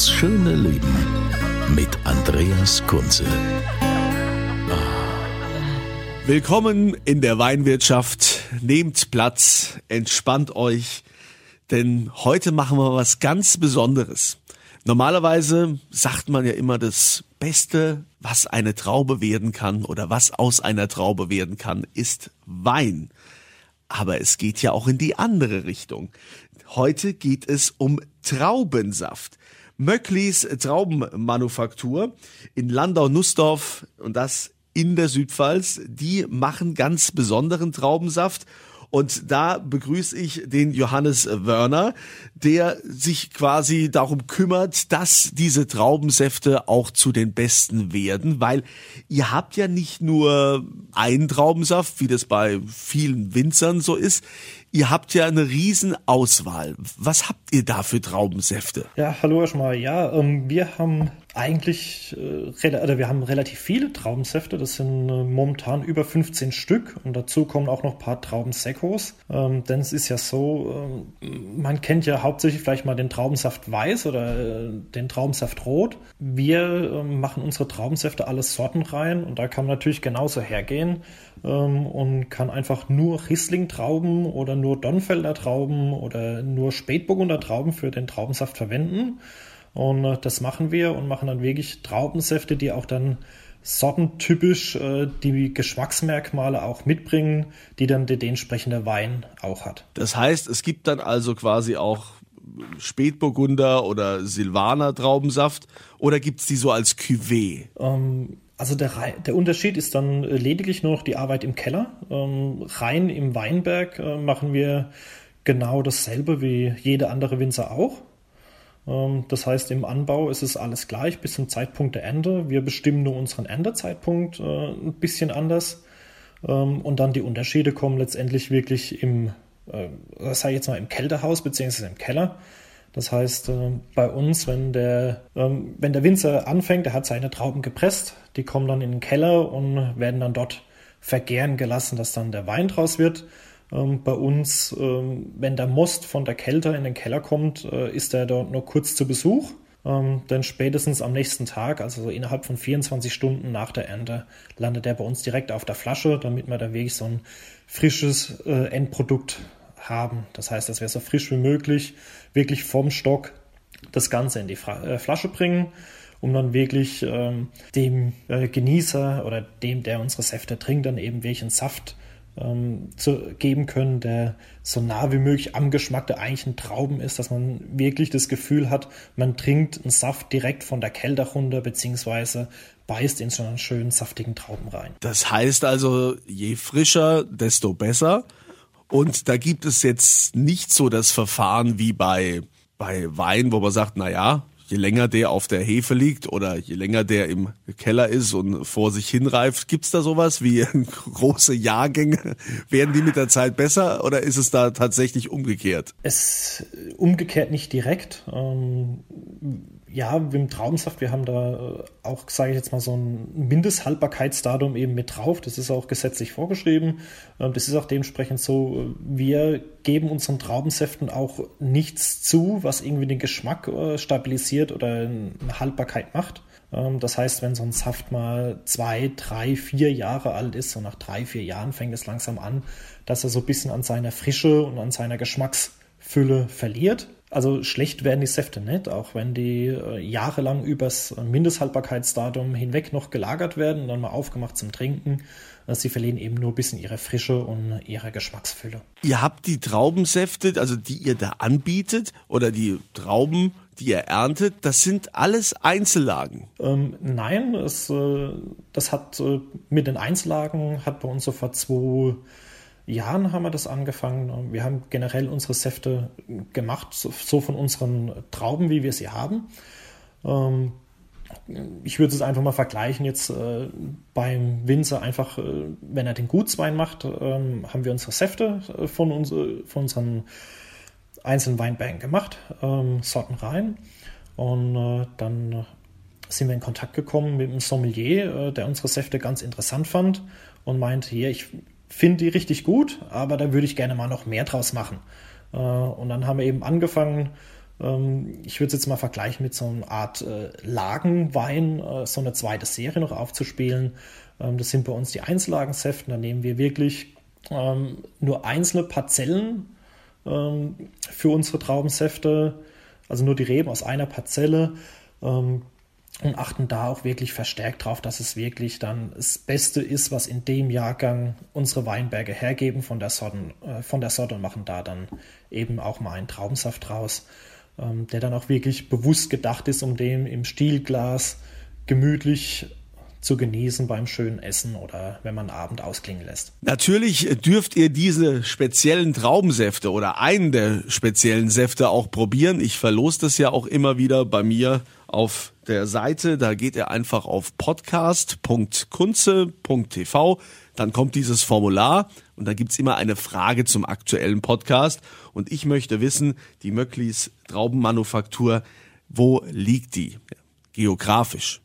Das schöne Leben mit Andreas Kunze. Willkommen in der Weinwirtschaft. Nehmt Platz, entspannt euch, denn heute machen wir was ganz Besonderes. Normalerweise sagt man ja immer das Beste, was eine Traube werden kann oder was aus einer Traube werden kann, ist Wein. Aber es geht ja auch in die andere Richtung. Heute geht es um Traubensaft. Möcklis Traubenmanufaktur in Landau-Nussdorf und das in der Südpfalz. Die machen ganz besonderen Traubensaft. Und da begrüße ich den Johannes Wörner, der sich quasi darum kümmert, dass diese Traubensäfte auch zu den besten werden, weil ihr habt ja nicht nur einen Traubensaft, wie das bei vielen Winzern so ist. Ihr habt ja eine riesen Auswahl. Was habt ihr da für Traubensäfte? Ja, hallo erstmal. Ja, ähm, wir haben eigentlich, äh, oder wir haben relativ viele Traubensäfte. Das sind äh, momentan über 15 Stück und dazu kommen auch noch ein paar Traubensekos. Ähm, denn es ist ja so, äh, man kennt ja hauptsächlich vielleicht mal den Traubensaft weiß oder äh, den Traubensaft rot. Wir ähm, machen unsere Traubensäfte alles Sorten rein und da kann man natürlich genauso hergehen ähm, und kann einfach nur Riesling-Trauben oder nur Donfelder Trauben oder nur Spätburgunder Trauben für den Traubensaft verwenden. Und äh, das machen wir und machen dann wirklich Traubensäfte, die auch dann sortentypisch äh, die Geschmacksmerkmale auch mitbringen, die dann der entsprechende Wein auch hat. Das heißt, es gibt dann also quasi auch Spätburgunder oder Silvaner Traubensaft oder gibt es die so als Cuvée? Ähm, also der, der, Unterschied ist dann lediglich nur noch die Arbeit im Keller. Ähm, rein im Weinberg äh, machen wir genau dasselbe wie jede andere Winzer auch. Ähm, das heißt, im Anbau ist es alles gleich bis zum Zeitpunkt der Ernte. Wir bestimmen nur unseren Erntezeitpunkt äh, ein bisschen anders. Ähm, und dann die Unterschiede kommen letztendlich wirklich im, äh, das sage ich jetzt mal, im Kältehaus bzw. im Keller. Das heißt, äh, bei uns, wenn der, ähm, wenn der Winzer anfängt, der hat seine Trauben gepresst, die kommen dann in den Keller und werden dann dort vergären gelassen, dass dann der Wein draus wird. Ähm, bei uns, ähm, wenn der Most von der Kälte in den Keller kommt, äh, ist er dort nur kurz zu Besuch. Denn spätestens am nächsten Tag, also so innerhalb von 24 Stunden nach der Ernte, landet er bei uns direkt auf der Flasche, damit wir da wirklich so ein frisches äh, Endprodukt haben. Das heißt, dass wir so frisch wie möglich wirklich vom Stock das Ganze in die äh, Flasche bringen, um dann wirklich ähm, dem äh, Genießer oder dem, der unsere Säfte trinkt, dann eben wirklich einen Saft ähm, zu geben können, der so nah wie möglich am Geschmack der eigentlichen Trauben ist, dass man wirklich das Gefühl hat, man trinkt einen Saft direkt von der Kälte runter, beziehungsweise beißt in so einen schönen saftigen Trauben rein. Das heißt also, je frischer, desto besser. Und da gibt es jetzt nicht so das Verfahren wie bei, bei Wein, wo man sagt, na ja, je länger der auf der Hefe liegt oder je länger der im Keller ist und vor sich hinreift, gibt's da sowas wie große Jahrgänge? Werden die mit der Zeit besser oder ist es da tatsächlich umgekehrt? Es umgekehrt nicht direkt. Ähm ja, im Traubensaft, wir haben da äh, auch, sage ich jetzt mal, so ein Mindesthaltbarkeitsdatum eben mit drauf. Das ist auch gesetzlich vorgeschrieben. Ähm, das ist auch dementsprechend so, wir geben unseren Traubensäften auch nichts zu, was irgendwie den Geschmack äh, stabilisiert oder eine Haltbarkeit macht. Ähm, das heißt, wenn so ein Saft mal zwei, drei, vier Jahre alt ist, so nach drei, vier Jahren fängt es langsam an, dass er so ein bisschen an seiner Frische und an seiner Geschmacksfülle verliert. Also schlecht werden die Säfte nicht, auch wenn die äh, jahrelang übers Mindesthaltbarkeitsdatum hinweg noch gelagert werden und dann mal aufgemacht zum Trinken. Äh, sie verlieren eben nur ein bisschen ihre Frische und ihre Geschmacksfülle. Ihr habt die Traubensäfte, also die ihr da anbietet, oder die Trauben, die ihr erntet, das sind alles Einzellagen. Ähm, nein, es, äh, das hat äh, mit den Einzellagen hat bei uns so vor zwei Jahren haben wir das angefangen. Wir haben generell unsere Säfte gemacht, so, von unseren Trauben, wie wir sie haben. Ähm, ich würde es einfach mal vergleichen jetzt äh, beim Winzer einfach, äh, wenn er den Gutswein macht, ähm, haben wir unsere Säfte äh, von, uns, von unseren einzelnen Weinbergen gemacht, ähm, Sorten rein und dann sind wir in Kontakt gekommen mit einem Sommelier, der unsere Säfte ganz interessant fand und meinte, hier, ich finde die richtig gut, aber da würde ich gerne mal noch mehr draus machen. und dann haben wir eben angefangen, ähm, ich würde es jetzt mal vergleichen mit so einer Art äh, Lagenwein, äh, so eine zweite Serie noch aufzuspielen. Ähm, das sind bei uns die Einzellagensäfte. Da nehmen wir wirklich ähm, nur einzelne Parzellen für unsere Traubensäfte, also nur die Reben aus einer Parzelle und achten da auch wirklich verstärkt drauf, dass es wirklich dann das Beste ist, was in dem Jahrgang unsere Weinberge hergeben von der Sorte, äh, von der Sorte und machen da dann eben auch mal einen Traubensaft draus ähm, der dann auch wirklich bewusst gedacht ist, um den im Stielglas gemütlich zu genießen beim schönen Essen oder wenn man Abend ausklingen lässt. Natürlich dürft ihr diese speziellen Traubensäfte oder einen der speziellen Säfte auch probieren. Ich verlose das ja auch immer wieder bei mir auf der Seite. Da geht ihr einfach auf podcast.kunze.tv. Dann kommt dieses Formular und da gibt's immer eine Frage zum aktuellen Podcast. Und ich möchte wissen, die Möcklis Traubenmanufaktur, wo liegt die? Geografisch.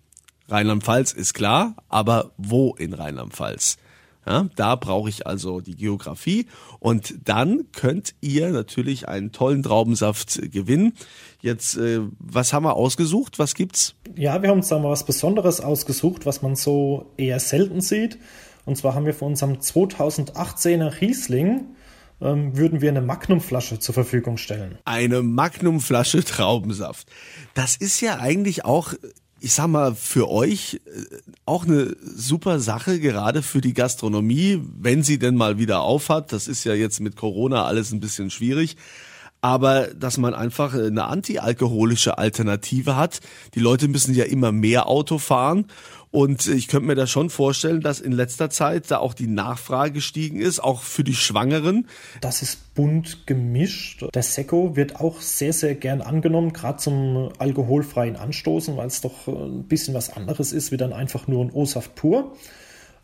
Rheinland-Pfalz ist klar, aber wo in Rheinland-Pfalz? Ja, da brauche ich also die Geografie und dann könnt ihr natürlich einen tollen Traubensaft gewinnen. Jetzt, äh, was haben wir ausgesucht? Was gibt's? Ja, wir haben uns da mal was Besonderes ausgesucht, was man so eher selten sieht. Und zwar haben wir für unserem 2018er Riesling ähm, würden wir eine Magnumflasche zur Verfügung stellen. Eine Magnumflasche Traubensaft. Das ist ja eigentlich auch ich sag mal, für euch äh, auch eine super Sache, gerade für die Gastronomie, wenn sie denn mal wieder aufhat. Das ist ja jetzt mit Corona alles ein bisschen schwierig aber dass man einfach eine antialkoholische Alternative hat. Die Leute müssen ja immer mehr Auto fahren und ich könnte mir da schon vorstellen, dass in letzter Zeit da auch die Nachfrage gestiegen ist, auch für die Schwangeren. Das ist bunt gemischt. Der Sekko wird auch sehr, sehr gern angenommen, gerade zum alkoholfreien Anstoßen, weil es doch ein bisschen was anderes ist, wie dann einfach nur ein O-Saft pur.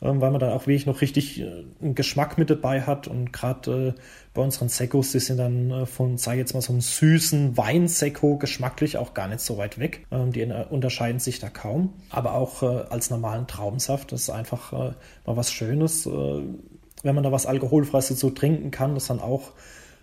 Ähm, weil man dann auch wirklich noch richtig äh, einen Geschmack mit dabei hat. Und gerade äh, bei unseren Sekkos, die sind dann äh, von, sage ich jetzt mal, so einem süßen Weinsekko geschmacklich auch gar nicht so weit weg. Ähm, die unterscheiden sich da kaum. Aber auch als normalen Traubensaft, das ist einfach mal was Schönes. wenn man da was Alkoholfreies dazu trinken kann, das dann auch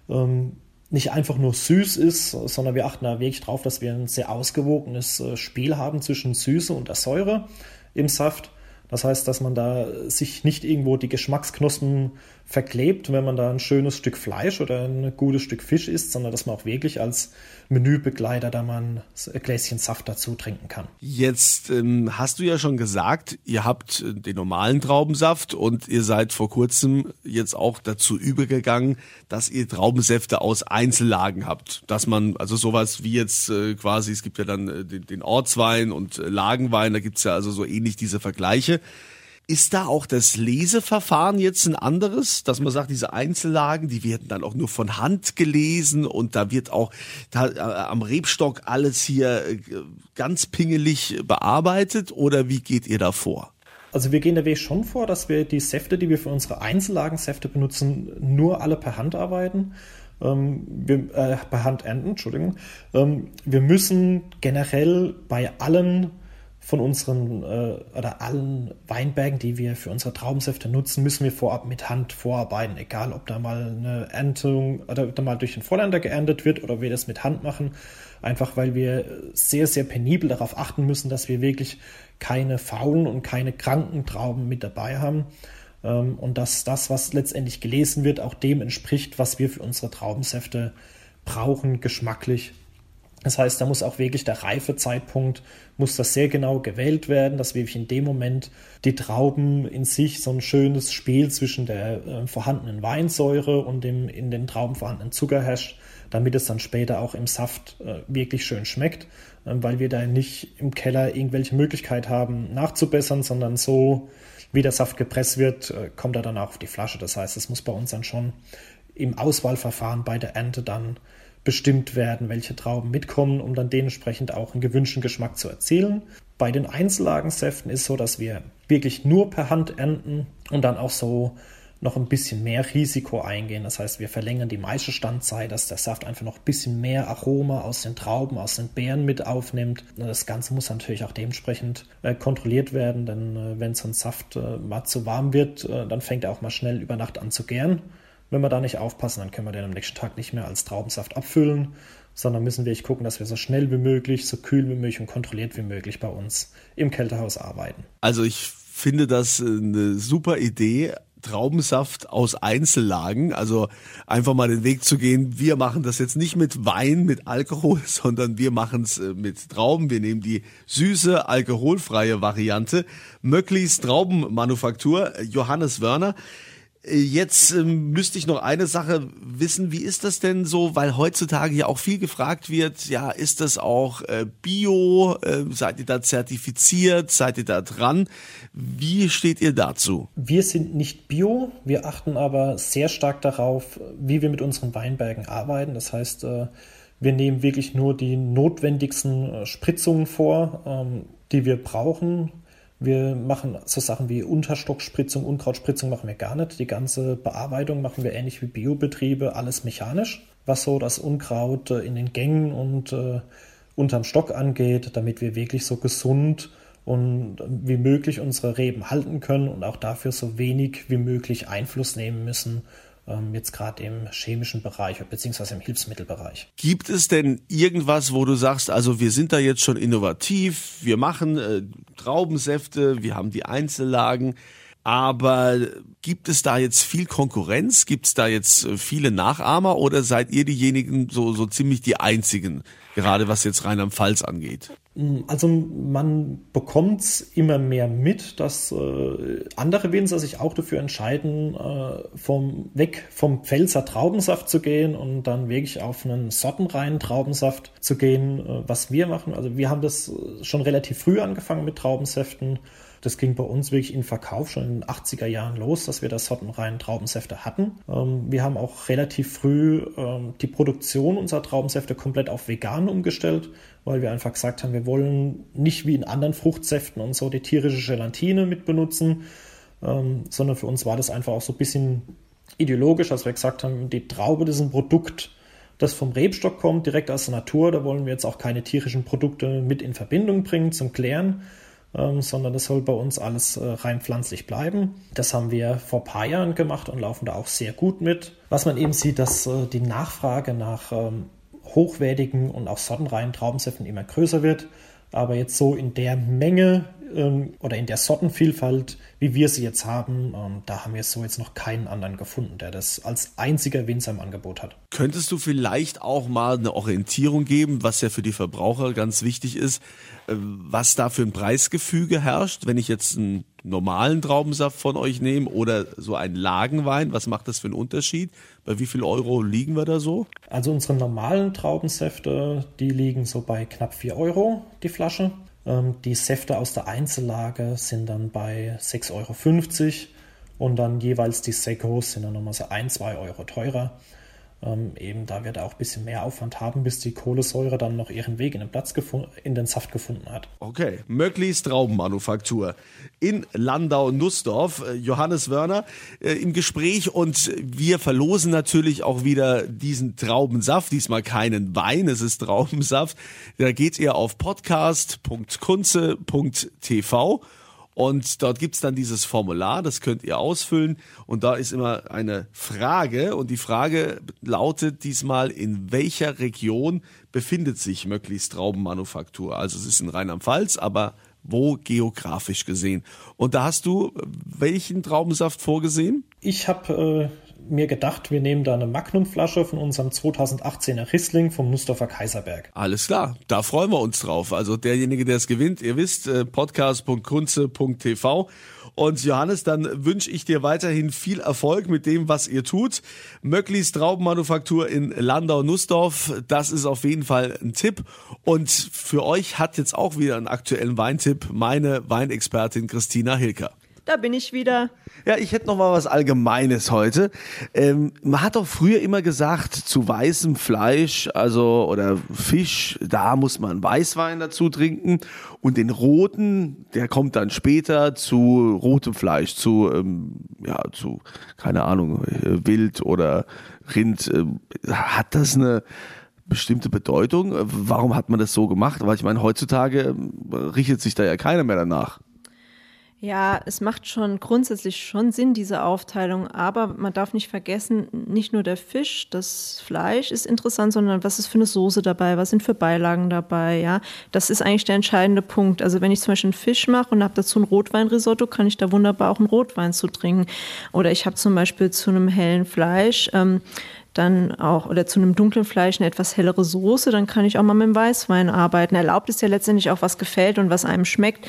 ähm, nicht einfach nur süß ist, sondern wir achten da wirklich drauf, dass wir ein sehr ausgewogenes Spiel haben zwischen Süße und der Säure im Saft. Das heißt, dass man da sich nicht irgendwo die Geschmacksknospen verklebt, wenn man da ein schönes Stück Fleisch oder ein gutes Stück Fisch isst, sondern dass man auch wirklich als Menübegleiter da mal ein Gläschen Saft dazu trinken kann. Jetzt ähm, hast du ja schon gesagt, ihr habt äh, den normalen Traubensaft und ihr seid vor kurzem jetzt auch dazu übergegangen, dass ihr Traubensäfte aus Einzellagen habt. Dass man, also sowas wie jetzt äh, quasi, es gibt ja dann äh, den, den Ortswein und äh, Lagenwein, da gibt's ja also so ähnlich diese Vergleiche. Ist da auch das Leseverfahren jetzt ein anderes, dass man sagt, diese Einzellagen, die werden dann auch nur von Hand gelesen und da wird auch da, äh, am Rebstock alles hier äh, ganz pingelig bearbeitet oder wie geht ihr da vor? Also wir gehen der Weg schon vor, dass wir die Säfte, die wir für unsere Einzellagensäfte benutzen, nur alle per Hand arbeiten. Ähm, wir, äh, per Hand ernten, Entschuldigung. Ähm, wir müssen generell bei allen von unseren äh, oder allen Weinbergen, die wir für unsere Traubensäfte nutzen, müssen wir vorab mit Hand vorarbeiten, egal ob da mal eine Erntung oder da mal durch den Vollender geerntet wird oder wir das mit Hand machen, einfach weil wir sehr, sehr penibel darauf achten müssen, dass wir wirklich keine faulen und keine kranken Trauben mit dabei haben. Ähm, und dass das, was letztendlich gelesen wird, auch dem entspricht, was wir für unsere Traubensäfte brauchen, geschmacklich das heißt, da muss auch wirklich der Reifezeitpunkt, muss das sehr genau gewählt werden, dass wirklich in dem Moment die Trauben in sich so ein schönes Spiel zwischen der äh, vorhandenen Weinsäure und dem in den Trauben vorhandenen Zucker herrscht, damit es dann später auch im Saft äh, wirklich schön schmeckt, äh, weil wir da nicht im Keller irgendwelche Möglichkeit haben nachzubessern, sondern so wie der Saft gepresst wird, äh, kommt er dann auch auf die Flasche. Das heißt, es muss bei uns dann schon im Auswahlverfahren bei der Ernte dann bestimmt werden, welche Trauben mitkommen, um dann dementsprechend auch einen gewünschten Geschmack zu erzielen. Bei den Einzellagensäften ist so, dass wir wirklich nur per Hand ernten und dann auch so noch ein bisschen mehr Risiko eingehen. Das heißt, wir verlängern die Maischestandzeit, dass der Saft einfach noch ein bisschen mehr Aroma aus den Trauben, aus den Beeren mit aufnimmt. Das Ganze muss natürlich auch dementsprechend äh, kontrolliert werden, denn äh, wenn so ein Saft äh, mal zu warm wird, dann fängt er auch mal schnell über Nacht an zu gären. Wenn wir da nicht aufpassen, dann können wir den am nächsten Tag nicht mehr als Traubensaft abfüllen, sondern müssen wir gucken, dass wir so schnell wie möglich, so kühl wie möglich und kontrolliert wie möglich bei uns im Kältehaus arbeiten. Also ich finde das eine super Idee, Traubensaft aus Einzellagen. Also einfach mal den Weg zu gehen. Wir machen das jetzt nicht mit Wein, mit Alkohol, sondern wir machen es äh, mit Trauben. Wir nehmen die süße, alkoholfreie Variante. Möcklis Traubenmanufaktur, Johannes Wörner. Jetzt ähm, müsste ich noch eine Sache wissen. Wie ist das denn so? Weil heutzutage ja auch viel gefragt wird. Ja, ist das auch äh, Bio? Äh, seid ihr da zertifiziert? Seid ihr da dran? Wie steht ihr dazu? Wir sind nicht Bio. Wir achten aber sehr stark darauf, wie wir mit unseren Weinbergen arbeiten. Das heißt, äh, wir nehmen wirklich nur die notwendigsten äh, Spritzungen vor, ähm, die wir brauchen wir machen so Sachen wie Unterstockspritzung, Unkrautspritzung machen wir gar nicht. Die ganze Bearbeitung machen wir ähnlich wie Biobetriebe, alles mechanisch, was so das Unkraut äh, in den Gängen und äh, unterm Stock angeht, damit wir wirklich so gesund und wie möglich unsere Reben halten können und auch dafür so wenig wie möglich Einfluss nehmen müssen ähm, jetzt gerade im chemischen Bereich beziehungsweise im Hilfsmittelbereich. Gibt es denn irgendwas, wo du sagst, also wir sind da jetzt schon innovativ, wir machen äh, Traubensäfte, wir haben die Einzellagen, aber gibt es da jetzt viel Konkurrenz? Gibt es da jetzt äh, viele Nachahmer oder seid ihr diejenigen so, so ziemlich die einzigen, gerade was jetzt Rheinland-Pfalz angeht? Also man bekommt immer mehr mit, dass äh, andere Winzer sich auch dafür entscheiden, äh, vom, weg vom Pfälzer Traubensaft zu gehen und dann wirklich auf einen sortenreinen Traubensaft zu gehen, äh, was wir machen. Also wir haben das äh, schon relativ früh angefangen mit Traubensäften das ging bei uns wirklich in Verkauf schon in den 80er Jahren los, dass wir das sortenreinen Traubensäfte hatten. Ähm, wir haben auch relativ früh ähm, die Produktion unserer Traubensäfte komplett auf vegan umgestellt, weil wir einfach gesagt haben, wir wollen nicht wie in anderen Fruchtsäften und so die tierische Gelatine mit benutzen, ähm, sondern für uns war das einfach auch so ein bisschen ideologisch, als wir gesagt haben, die Traube, das ist ein Produkt, das vom Rebstock kommt, direkt aus der Natur. Da wollen wir jetzt auch keine tierischen Produkte mit in Verbindung bringen zum Klären, ähm, sondern das soll bei uns alles äh, rein pflanzlich bleiben. Das haben wir vor ein paar Jahren gemacht und laufen da auch sehr gut mit. Was man eben sieht, dass äh, die Nachfrage nach ähm, hochwertigen und auch sortenreinen Traubensäften immer größer wird. Aber jetzt so in der Menge ähm, oder in der Sortenvielfalt, wie wir sie jetzt haben, ähm, da haben wir so jetzt noch keinen anderen gefunden, der das als einziger Winzer im Angebot hat. Könntest du vielleicht auch mal eine Orientierung geben, was ja für die Verbraucher ganz wichtig ist, äh, was da für ein Preisgefüge herrscht, wenn ich jetzt einen normalen Traubensaft von euch nehme oder so einen Lagenwein, was macht das für einen Unterschied? Bei wie viel Euro liegen wir da so? Also unsere normalen Traubensäfte, die liegen so bei knapp 4 Euro die Flasche. Ähm, die Säfte aus der Einzellage sind dann bei 6,50 Euro und dann jeweils die Sekos sind dann nochmal so 1, 2 Euro teurer. Ähm, eben da wird er auch ein bisschen mehr Aufwand haben, bis die Kohlensäure dann noch ihren Weg in den Platz in den Saft gefunden hat. Okay, Möcklis Traubenmanufaktur in Landau-Nussdorf. Äh, Johannes Wörner äh, im Gespräch und wir verlosen natürlich auch wieder diesen Traubensaft. Diesmal keinen Wein, es ist Traubensaft. Da geht ihr auf podcast.kunze.tv und dort gibt's dann dieses Formular, das könnt ihr ausfüllen. Und da ist immer eine Frage. Und die Frage lautet diesmal, in welcher Region befindet sich Möcklis Traubenmanufaktur? Also es ist in Rheinland-Pfalz, aber wo geografisch gesehen? Und da hast du welchen Traubensaft vorgesehen? Ich habe äh, mir gedacht, wir nehmen da eine Magnumflasche von unserem 2018er Rissling vom Nussdorfer Kaiserberg. Alles klar, da freuen wir uns drauf. Also derjenige, der es gewinnt, ihr wisst, äh, podcast.kunze.tv Und Johannes, dann wünsche ich dir weiterhin viel Erfolg mit dem, was ihr tut. Möcklis Traubenmanufaktur in Landau-Nussdorf, das ist auf jeden Fall ein Tipp. Und für euch hat jetzt auch wieder einen aktuellen Weintipp meine Weinexpertin Christina Hilker. Da bin ich wieder. Ja, ich hätte noch mal was Allgemeines heute. Ähm, man hat doch früher immer gesagt, zu weißem Fleisch, also oder Fisch, da muss man Weißwein dazu trinken. Und den roten, der kommt dann später zu rotem Fleisch, zu, ähm, ja, zu, keine Ahnung, äh, Wild oder Rind. Äh, hat das eine bestimmte Bedeutung? Warum hat man das so gemacht? Weil ich meine, heutzutage äh, richtet sich da ja keiner mehr danach. Ja, es macht schon grundsätzlich schon Sinn, diese Aufteilung, aber man darf nicht vergessen, nicht nur der Fisch, das Fleisch ist interessant, sondern was ist für eine Soße dabei, was sind für Beilagen dabei, ja. Das ist eigentlich der entscheidende Punkt. Also wenn ich zum Beispiel einen Fisch mache und habe dazu ein Rotweinrisotto, kann ich da wunderbar auch einen Rotwein zu trinken. Oder ich habe zum Beispiel zu einem hellen Fleisch ähm, dann auch oder zu einem dunklen Fleisch eine etwas hellere Soße, dann kann ich auch mal mit dem Weißwein arbeiten. Erlaubt ist ja letztendlich auch, was gefällt und was einem schmeckt.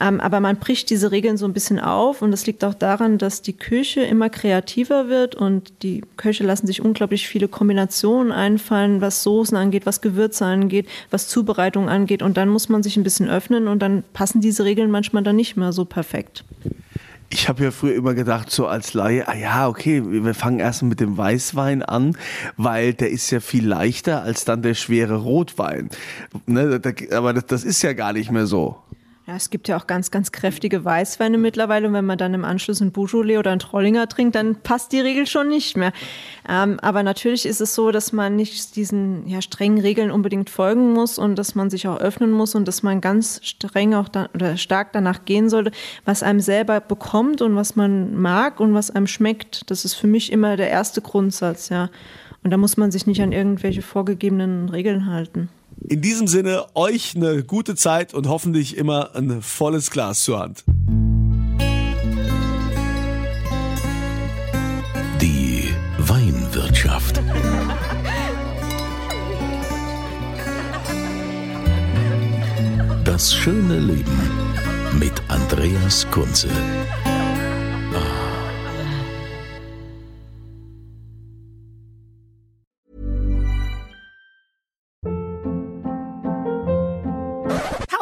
Ähm, aber man bricht diese Regeln so ein bisschen auf und das liegt auch daran, dass die Küche immer kreativer wird und die Köche lassen sich unglaublich viele Kombinationen einfallen, was Soßen angeht, was Gewürze angeht, was Zubereitung angeht und dann muss man sich ein bisschen öffnen und dann passen diese Regeln manchmal dann nicht mehr so perfekt. Ich habe ja früher immer gedacht, so als Laie, ah ja, okay, wir fangen erst mit dem Weißwein an, weil der ist ja viel leichter als dann der schwere Rotwein. Ne, aber das, das ist ja gar nicht mehr so. Ja, es gibt ja auch ganz, ganz kräftige Weißweine mittlerweile. Und wenn man dann im Anschluss ein Beaujolais oder ein Trollinger trinkt, dann passt die Regel schon nicht mehr. Ähm, aber natürlich ist es so, dass man nicht diesen ja, strengen Regeln unbedingt folgen muss und dass man sich auch öffnen muss und dass man ganz streng auch da, oder stark danach gehen sollte, was einem selber bekommt und was man mag und was einem schmeckt. Das ist für mich immer der erste Grundsatz, ja. Und da muss man sich nicht an irgendwelche vorgegebenen Regeln halten. In diesem Sinne, euch eine gute Zeit und hoffentlich immer ein volles Glas zur Hand. Die Weinwirtschaft. Das schöne Leben mit Andreas Kunze.